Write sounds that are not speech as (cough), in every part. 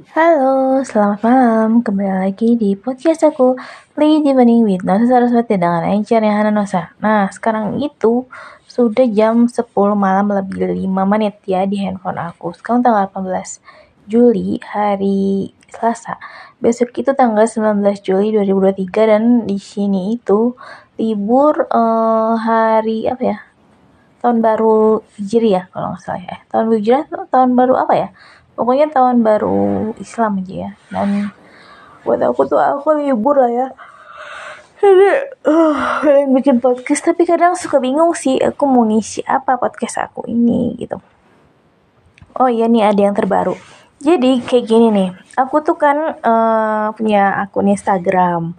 Halo, selamat malam. Kembali lagi di podcast aku, Play Evening with Nosa Saraswati dengan Anchor yang Hana Nosa. Nah, sekarang itu sudah jam 10 malam lebih 5 menit ya di handphone aku. Sekarang tanggal 18 Juli, hari Selasa. Besok itu tanggal 19 Juli 2023 dan di sini itu libur uh, hari apa ya? Tahun baru Hijriah kalau nggak salah ya. Tahun baru Hijriah tahun baru apa ya? Pokoknya tahun baru Islam aja ya. Dan buat aku tuh aku libur lah ya. Jadi uh, bikin podcast. Tapi kadang suka bingung sih aku mau ngisi apa podcast aku ini gitu. Oh iya nih ada yang terbaru. Jadi kayak gini nih. Aku tuh kan uh, punya akun Instagram.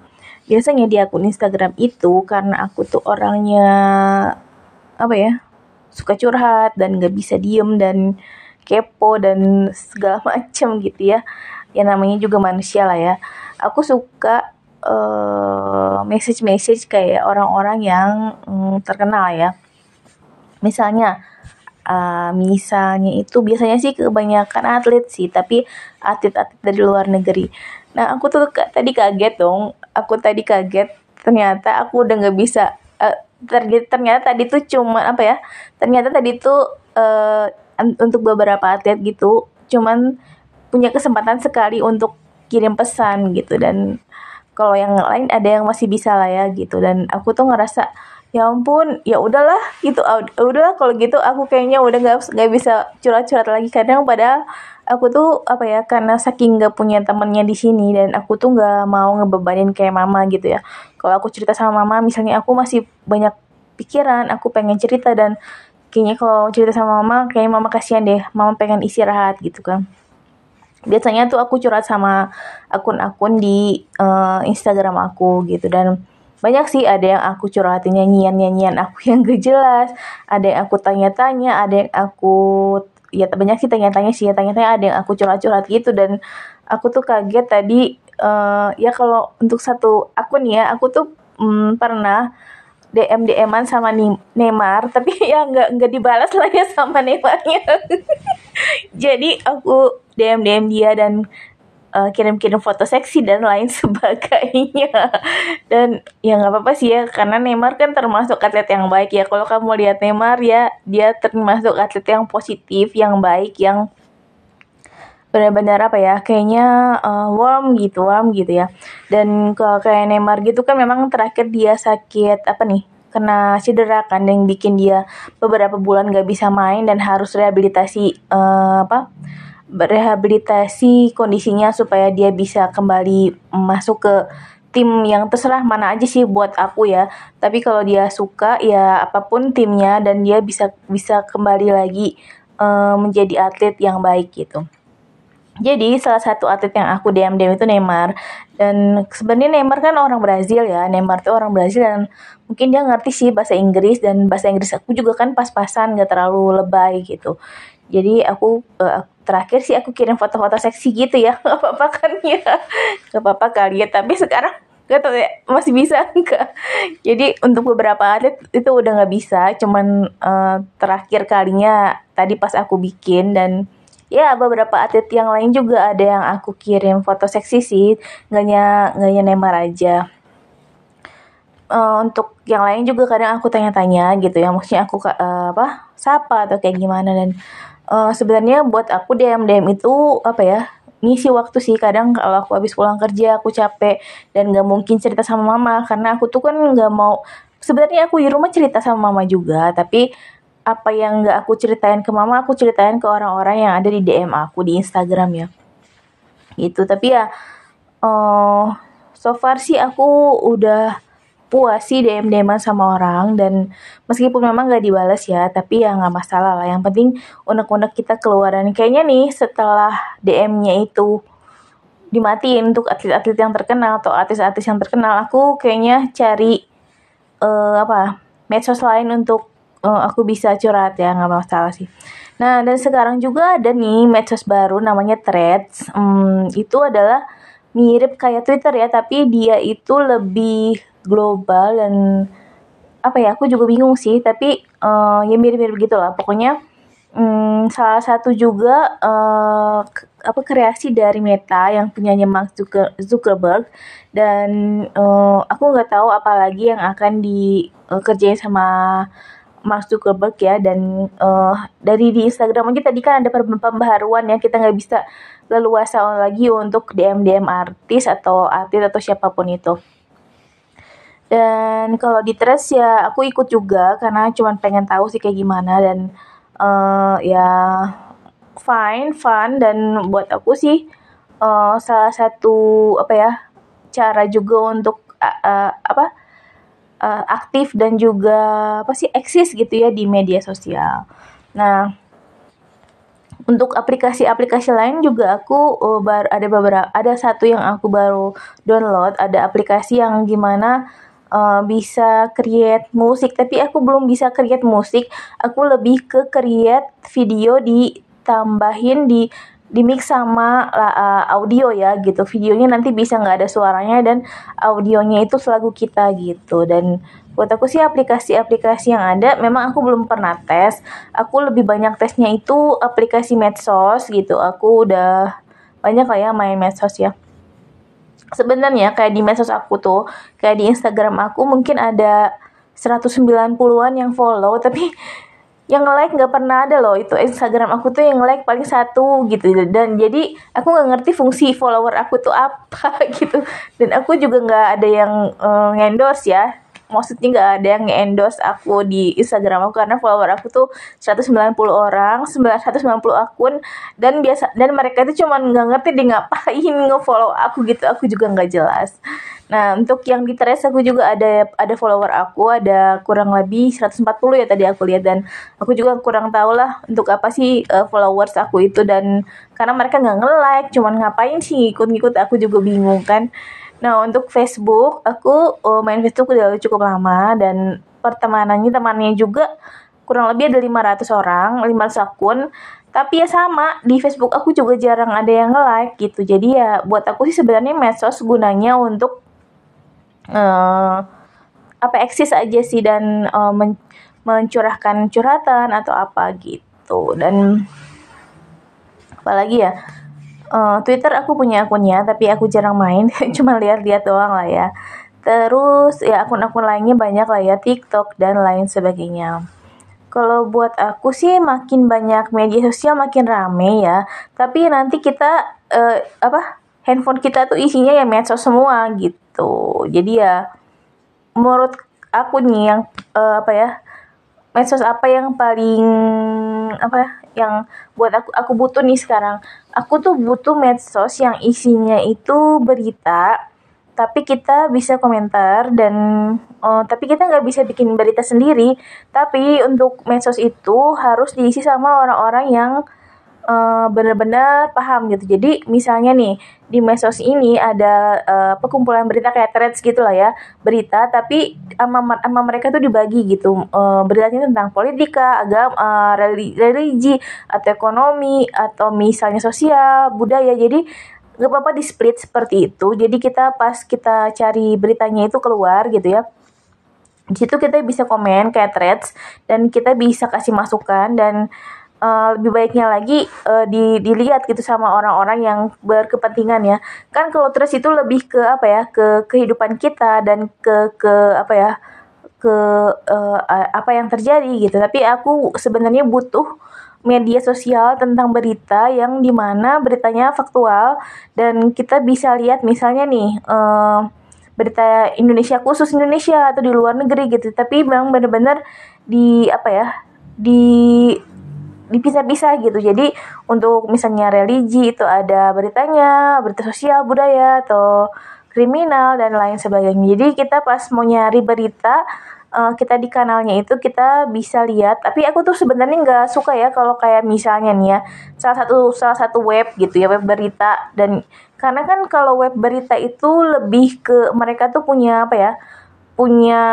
Biasanya di akun Instagram itu karena aku tuh orangnya apa ya suka curhat dan gak bisa diem dan kepo dan segala (laughs) macam gitu ya. Ya namanya juga manusia lah ya. Aku suka uh, message-message kayak orang-orang yang um, terkenal ya. Misalnya uh, misalnya itu biasanya sih kebanyakan atlet sih tapi atlet-atlet dari luar negeri. Nah aku tuh tadi kaget dong. Aku tadi kaget ternyata aku udah nggak bisa uh, ternyata tadi tuh cuma apa ya ternyata tadi tuh uh, untuk beberapa atlet gitu cuman punya kesempatan sekali untuk kirim pesan gitu. Dan kalau yang lain ada yang masih bisa lah ya gitu. Dan aku tuh ngerasa ya ampun ya udahlah gitu udahlah kalau gitu aku kayaknya udah nggak nggak bisa curhat-curhat lagi. Kadang padahal aku tuh apa ya karena saking nggak punya temennya di sini dan aku tuh nggak mau ngebebanin kayak mama gitu ya. Kalau aku cerita sama mama misalnya aku masih banyak pikiran aku pengen cerita dan kayaknya kalau cerita sama mama kayaknya mama kasihan deh. Mama pengen istirahat gitu kan. Biasanya tuh aku curhat sama akun-akun di uh, Instagram aku gitu. Dan banyak sih ada yang aku curhatin nyanyian-nyanyian aku (laughs) yang gak jelas. Ada yang aku tanya-tanya ada yang aku ya banyak sih tanya-tanya sih. Ya tanya-tanya ada yang aku curhat-curhat gitu. Dan aku tuh kaget tadi uh, ya kalau untuk satu akun ya aku tuh um, pernah DM DMan sama Neymar tapi (laughs) ya nggak nggak dibalas lah ya sama Neymarnya. (laughs) Jadi aku DM DM dia dan uh, kirim-kirim foto seksi dan lain (laughs) sebagainya. Dan ya nggak apa-apa sih ya karena Neymar kan termasuk atlet yang baik ya. Kalau kamu lihat Neymar ya dia termasuk atlet yang positif yang baik yang benar-benar apa ya kayaknya uh, warm gitu warm gitu ya dan kalau kayak Neymar gitu kan memang terakhir dia sakit apa nih kena cedera kan yang bikin dia beberapa bulan gak bisa main dan harus rehabilitasi uh, apa rehabilitasi kondisinya supaya dia bisa kembali masuk ke tim yang terserah mana aja sih buat aku ya. Tapi kalau dia suka ya apa pun timnya dan dia bisa bisa kembali lagi uh, menjadi atlet yang baik gitu jadi salah satu atlet yang aku DM DM itu Neymar. Dan sebenarnya Neymar kan orang Brazil ya. Neymar tuh orang Brazil dan mungkin dia ngerti sih bahasa Inggris dan bahasa Inggris aku juga kan pas-pasan gak terlalu lebay gitu. Jadi aku uh, terakhir sih aku kirim foto-foto seksi gitu ya. (laughs) Nggak apa-apa kan ya? Nggak apa-apa kali ya. Tapi sekarang gak tau ya masih bisa (laughs) enggak jadi untuk beberapa atlet itu udah nggak bisa. Cuman uh, terakhir kalinya tadi pas aku bikin dan ya beberapa atlet yang lain juga ada yang aku kirim foto seksi sih. Nggaknya nggaknya Neymar aja. Uh, untuk yang lain juga kadang aku tanya-tanya gitu ya. Maksudnya aku uh, apa sapa atau kayak gimana. Dan uh, sebenarnya buat aku DM DM itu apa ya ngisi waktu sih. Kadang kalau aku habis pulang kerja aku capek dan gak mungkin cerita sama mama. Karena aku tuh kan gak mau sebenarnya aku di rumah cerita sama mama juga. Tapi apa yang nggak aku ceritain ke mama aku ceritain ke orang-orang yang ada di DM aku di Instagram ya. Gitu tapi ya uh, so far sih aku udah puas sih DM DM sama orang dan meskipun memang nggak dibalas ya tapi ya nggak masalah lah. Yang penting unek-unek kita keluaran. Kayaknya nih setelah DM-nya itu dimatiin untuk atlet-atlet yang terkenal atau artis-artis yang terkenal aku kayaknya cari uh, apa medsos lain untuk uh, aku bisa curhat ya nggak masalah sih. Nah dan sekarang juga ada nih medsos baru namanya Threads. Hmm, itu adalah mirip kayak Twitter ya tapi dia itu lebih global dan apa ya aku juga bingung sih tapi uh, ya mirip-mirip gitu lah pokoknya Hmm, salah satu juga uh, apa kreasi dari Meta yang punyanya Mark Zuckerberg dan uh, aku nggak tahu apalagi yang akan dikerjain uh, sama Mark Zuckerberg ya. Dan uh, dari di Instagram aja tadi kan ada pembaharuan ya. Kita nggak bisa leluasa lagi untuk DM DM artis atau artis atau siapa pun itu. Dan kalau di Threads ya aku ikut juga karena cuma pengen tahu sih kayak gimana. Dan uh, ya fine fun. Dan buat aku sih uh, salah satu apa ya cara juga untuk uh, uh, apa uh, aktif dan juga apa sih eksis gitu ya di media sosial. Nah, untuk aplikasi-aplikasi lain juga aku uh, bar ada beberapa ada satu yang aku baru download ada aplikasi yang gimana uh, bisa create musik tapi aku belum bisa create musik aku lebih ke create video ditambahin di di mix sama uh, audio ya gitu. Videonya nanti bisa nggak ada suaranya dan audionya itu selagu kita gitu. Dan buat aku sih aplikasi-aplikasi yang ada memang aku belum pernah tes. Aku lebih banyak tesnya itu aplikasi medsos gitu. Aku udah banyak lah ya main medsos ya. Sebenarnya kayak di medsos aku tuh kayak di Instagram aku mungkin ada 190-an yang follow tapi yang like nggak pernah ada loh. Itu Instagram aku tuh yang like paling satu gitu. Dan jadi aku nggak ngerti fungsi follower aku tuh apa (laughs) gitu. Dan aku juga nggak ada yang uh, ngendorse ya maksudnya nggak ada yang endorse aku di Instagram aku karena follower aku tuh 190 orang 190 akun dan biasa dan mereka itu cuma nggak ngerti dia ngapain nge-follow aku gitu aku juga nggak jelas. Nah untuk yang di Threads aku juga ada ada follower aku ada kurang lebih 140 ya tadi aku lihat dan aku juga kurang tahu lah untuk apa sih uh, followers aku itu dan karena mereka nggak nge-like cuman ngapain sih ngikut-ngikut aku juga bingung kan Nah, untuk Facebook, aku uh, main Facebook udah cukup lama dan pertemanannya temannya juga kurang lebih ada 500 orang, 500 akun. Tapi ya sama, di Facebook aku juga jarang ada yang like gitu. Jadi ya buat aku sih sebenarnya medsos gunanya untuk uh, apa eksis aja sih dan uh, men mencurahkan curhatan atau apa gitu. Dan apalagi ya Uh, Twitter aku punya akunnya, tapi aku jarang main, (laughs) cuma lihat-lihat doang lah ya. Terus ya akun-akun lainnya banyak lah ya, TikTok dan lain sebagainya. Kalau buat aku sih makin banyak media sosial makin rame ya. Tapi nanti kita uh, apa handphone kita tuh isinya ya medsos semua gitu. Jadi ya menurut aku nih yang uh, apa ya medsos apa yang paling apa ya yang buat aku aku butuh nih sekarang. Aku tuh butuh medsos yang isinya itu berita tapi kita bisa komentar dan uh, tapi kita nggak bisa bikin berita sendiri. Tapi untuk medsos itu harus diisi sama orang-orang yang uh, benar-benar paham gitu. Jadi misalnya nih di medsos ini ada uh, perkumpulan berita kayak threads gitu lah ya berita tapi sama, sama mereka tuh dibagi gitu uh, beritanya tentang politika, agama, uh, religi atau ekonomi atau misalnya sosial, budaya. Jadi nggak apa-apa di split seperti itu. Jadi kita pas kita cari beritanya itu keluar gitu ya di situ kita bisa komen kayak threads dan kita bisa kasih masukan dan uh, lebih baiknya lagi uh, di, dilihat gitu sama orang-orang yang berkepentingan ya. Kan kalau terus itu lebih ke apa ya ke kehidupan kita dan ke ke apa ya ke uh, apa yang terjadi gitu. Tapi aku sebenarnya butuh media sosial tentang berita yang di mana beritanya faktual dan kita bisa lihat misalnya nih uh, berita Indonesia khusus Indonesia atau di luar negeri gitu. Tapi memang benar-benar di apa ya di dipisah-pisah gitu. Jadi untuk misalnya religi itu ada beritanya, berita sosial, budaya atau kriminal dan lain sebagainya. Jadi kita pas mau nyari berita uh, kita di kanalnya itu kita bisa lihat. Tapi aku tuh sebenarnya nggak suka ya kalau kayak misalnya nih ya salah satu salah satu web gitu ya web berita dan karena kan kalau web berita itu lebih ke mereka tuh punya apa ya punya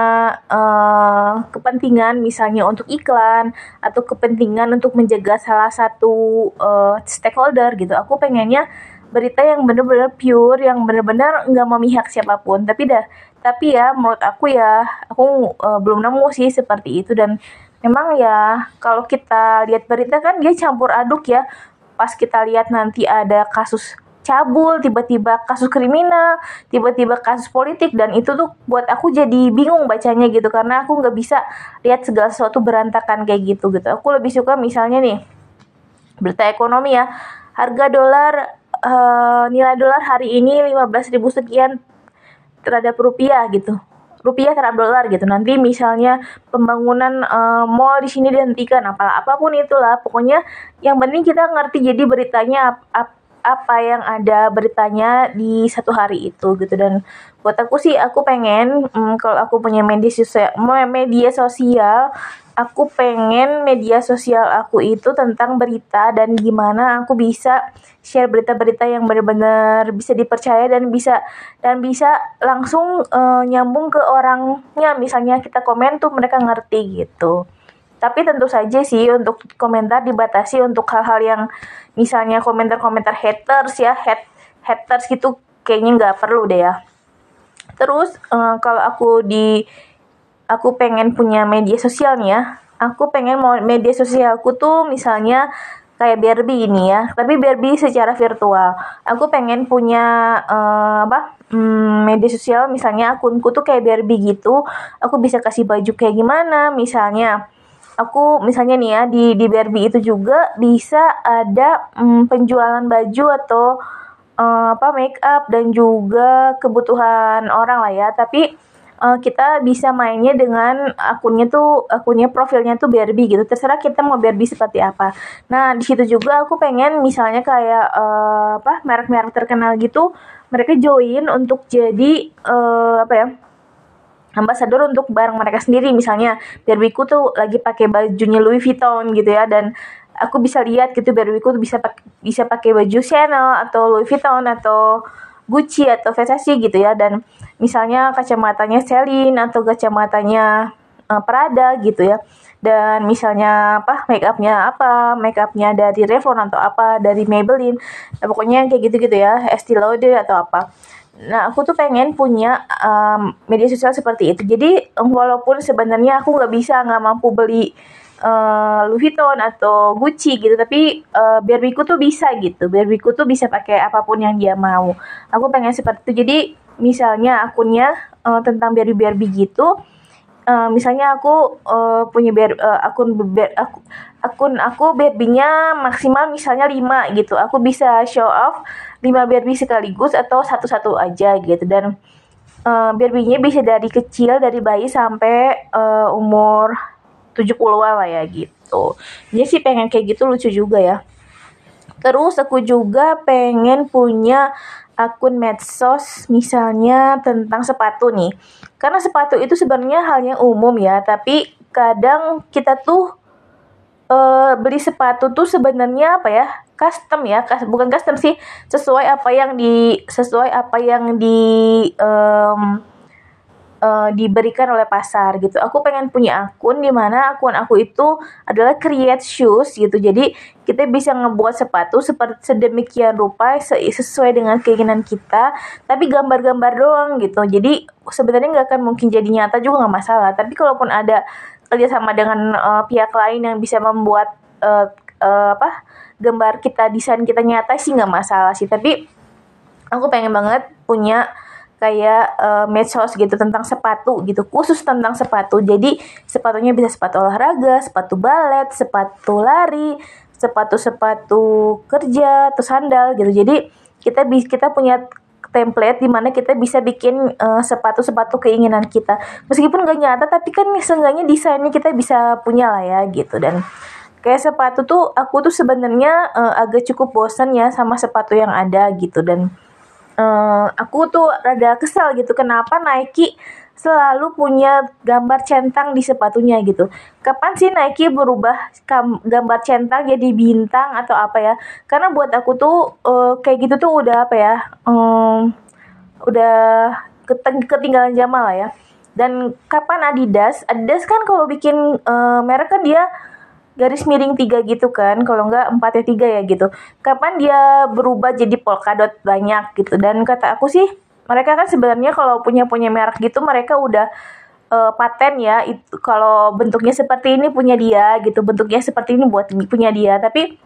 uh, kepentingan misalnya untuk iklan atau kepentingan untuk menjaga salah satu uh, stakeholder gitu. Aku pengennya berita yang benar-benar pure, yang benar-benar nggak memihak siapa pun. Tapi dah, tapi ya menurut aku ya aku uh, belum nemu sih seperti itu dan memang ya kalau kita lihat berita kan dia campur aduk ya pas kita lihat nanti ada kasus cabul, tiba-tiba kasus kriminal, tiba-tiba kasus politik dan itu tuh buat aku jadi bingung bacanya gitu karena aku nggak bisa lihat segala sesuatu berantakan kayak gitu gitu. Aku lebih suka misalnya nih berita ekonomi ya, harga dolar uh, nilai dolar hari ini 15.000 sekian terhadap rupiah gitu rupiah terhadap dolar gitu. Nanti misalnya pembangunan uh, mall di sini dihentikan apa apa pun itulah. Pokoknya yang penting kita ngerti jadi beritanya ap, ap, apa yang ada beritanya di satu hari itu gitu. Dan buat aku sih aku pengen hmm, kalau aku punya media sosial media sosial aku pengen media sosial aku itu tentang berita dan gimana aku bisa share berita-berita yang benar-benar bisa dipercaya dan bisa dan bisa langsung uh, nyambung ke orangnya. Misalnya kita komen tuh mereka ngerti gitu tapi tentu saja sih untuk komentar dibatasi untuk hal-hal yang misalnya komentar-komentar haters ya hat haters gitu kayaknya nggak perlu deh ya. Terus uh, kalau aku di aku pengen punya media sosial nih ya aku pengen mau media sosialku tuh misalnya kayak Barbie ini ya tapi Barbie secara virtual. Aku pengen punya uh, apa hmm, media sosial misalnya akunku tuh kayak Barbie gitu aku bisa kasih baju kayak gimana misalnya aku misalnya nih ya di di Barbie itu juga bisa ada um, penjualan baju atau uh, apa make up dan juga kebutuhan orang lah ya. Tapi uh, kita bisa mainnya dengan akunnya tuh akunnya profilnya tuh Barbie gitu. Terserah kita mau Barbie seperti apa. Nah di situ juga aku pengen misalnya kayak uh, apa merek-merek terkenal gitu mereka join untuk jadi uh, apa ya ambasador untuk barang mereka sendiri misalnya. Barbieku tuh lagi pakai bajunya Louis Vuitton gitu ya dan aku bisa lihat gitu Barbieku tuh bisa pakai bisa pakai baju Chanel atau Louis Vuitton atau Gucci atau Versace gitu ya. Dan misalnya kacamatanya Celine atau kacamatanya uh, Prada gitu ya. Dan misalnya apa make upnya apa make upnya dari Revlon atau apa dari Maybelline. Nah, pokoknya kayak gitu gitu ya Estee Lauder atau apa Nah, aku tuh pengen punya um, media sosial seperti itu. Jadi, walaupun sebenarnya aku nggak bisa, nggak mampu beli uh, Louis Vuitton atau Gucci gitu, tapi uh, Barbieku tuh bisa gitu. Barbieku tuh bisa pakai apa pun yang dia mau. Aku pengen seperti itu. Jadi, misalnya akunnya uh, tentang Barbie Barbie gitu. Uh, misalnya aku uh, punya ber, uh, akun ber, aku, akun aku Barbie-nya maksimal misalnya 5 gitu. Aku bisa show off 5 Barbie sekaligus atau satu-satu aja gitu dan uh, Barbie-nya bisa dari kecil dari bayi sampai uh, umur 70-an lah ya gitu. Jadi sih pengen kayak gitu lucu juga ya. Terus aku juga pengen punya akun medsos misalnya tentang sepatu nih. Karena sepatu itu sebenarnya hal yang umum ya, tapi kadang kita tuh uh, beli sepatu tuh sebenarnya apa ya custom ya bukan custom sih sesuai apa yang di sesuai apa yang di um, uh, diberikan oleh pasar gitu. Aku pengen punya akun di mana akun aku itu adalah create shoes gitu. Jadi kita bisa ngebuat sepatu seperti sedemikian rupa sesuai dengan keinginan kita, tapi gambar-gambar doang gitu. Jadi sebenarnya nggak akan mungkin jadi nyata juga nggak masalah. Tapi kalaupun ada kerjasama dengan uh, pihak lain yang bisa membuat uh, uh, apa gambar kita desain kita nyata sih nggak masalah sih. Tapi aku pengen banget punya kayak uh, medsos gitu tentang sepatu gitu khusus tentang sepatu. Jadi sepatunya bisa sepatu olahraga sepatu balet sepatu lari sepatu sepatu kerja atau sandal gitu. Jadi kita kita punya template di mana kita bisa bikin uh, sepatu-sepatu keinginan kita. Meskipun gak nyata tapi kan seenggaknya desainnya kita bisa punya lah ya gitu. Dan kayak sepatu tuh aku tuh sebenarnya uh, agak cukup bosan ya sama sepatu yang ada gitu. Dan uh, aku tuh rada kesal gitu kenapa Nike selalu punya gambar centang di sepatunya gitu. Kapan sih Nike berubah gambar centang jadi bintang atau apa ya? Karena buat aku tuh uh, kayak gitu tuh udah apa ya? Um, udah ketinggalan zaman lah ya. Dan kapan Adidas? Adidas kan kalau bikin uh, merek kan dia garis miring tiga gitu kan kalau enggak empat ya tiga ya gitu kapan dia berubah jadi polkadot banyak gitu dan kata aku sih mereka kan sebenarnya kalau punya punya merek gitu mereka udah uh, paten ya. Itu kalau bentuknya seperti ini punya dia gitu. Bentuknya seperti ini buat punya dia. Tapi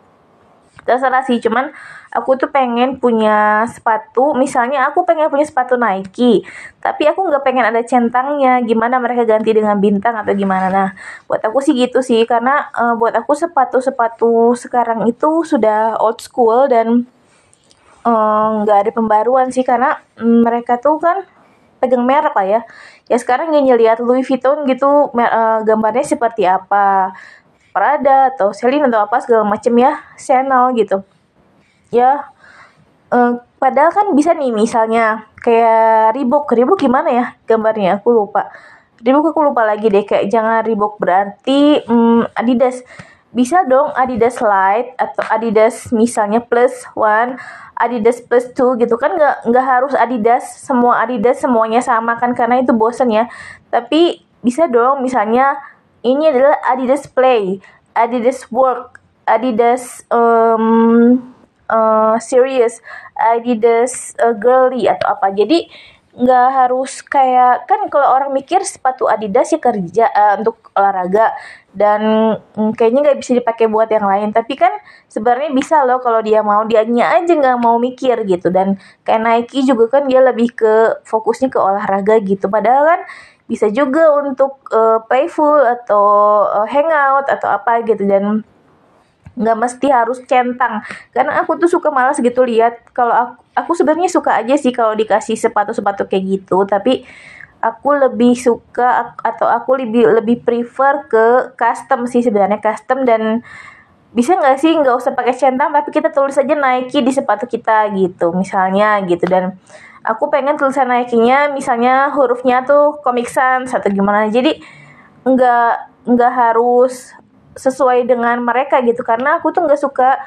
terserah sih. Cuman aku tuh pengen punya sepatu. Misalnya aku pengen punya sepatu Nike tapi aku nggak pengen ada centangnya. Gimana mereka ganti dengan bintang atau gimana? Nah buat aku sih gitu sih. Karena uh, buat aku sepatu-sepatu sekarang itu sudah old school dan nggak uh, ada pembaruan sih karena um, mereka tuh kan pegang merek lah ya. Ya sekarang gini lihat Louis Vuitton gitu uh, gambarnya seperti apa? Prada atau Celine atau apa segala macem ya channel gitu. Ya uh, padahal kan bisa nih misalnya kayak Reebok. Reebok gimana ya gambarnya? Aku lupa. Reebok aku lupa lagi deh kayak jangan Reebok berarti um, Adidas bisa dong Adidas Light atau Adidas misalnya plus one Adidas plus two gitu kan nggak nggak harus Adidas semua Adidas semuanya sama kan karena itu bosan ya tapi bisa dong misalnya ini adalah Adidas Play, Adidas Work, Adidas um, uh, Serious, Adidas uh, Girly atau apa. Jadi nggak harus kayak kan kalau orang mikir sepatu Adidas ya kerja uh, untuk olahraga. Dan um, kayaknya nggak bisa dipakai buat yang lain. Tapi kan sebenarnya bisa loh kalau dia mau. Dianya aja nggak mau mikir gitu. Dan kayak Nike juga kan dia lebih ke fokusnya ke olahraga gitu. Padahal kan bisa juga untuk uh, playful atau uh, hangout atau apa gitu. Dan nggak mesti harus centang. Karena aku tuh suka malas gitu lihat. Kalau aku aku sebenarnya suka aja sih kalau dikasih sepatu-sepatu kayak gitu. Tapi aku lebih suka atau aku lebih lebih prefer ke custom sih sebenarnya custom. Dan bisa nggak sih nggak usah pakai centang tapi kita tulis aja Nike di sepatu kita gitu misalnya gitu. Dan aku pengen tulisan Nike-nya misalnya hurufnya tuh Comic Sans atau gimana. Jadi nggak nggak harus sesuai dengan mereka gitu. Karena aku tuh nggak suka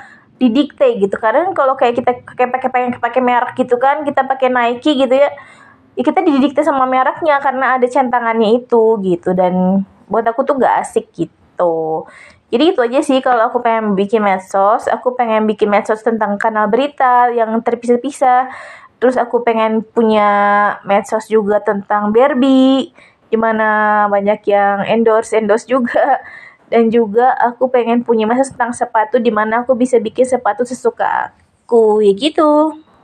didikte gitu. Karena kalau kayak kita kayak pakai pakai pakai merek gitu kan kita pakai Nike gitu ya ya kita didikte sama mereknya karena ada centangannya itu gitu. Dan buat aku tuh nggak asik gitu. Jadi itu aja sih kalau aku pengen bikin medsos. Aku pengen bikin medsos tentang kanal berita yang terpisah-pisah. Terus aku pengen punya medsos juga tentang Barbie, di mana banyak yang endorse endorse juga. Dan juga aku pengen punya medsos tentang sepatu, di mana aku bisa bikin sepatu sesuka aku, ya gitu.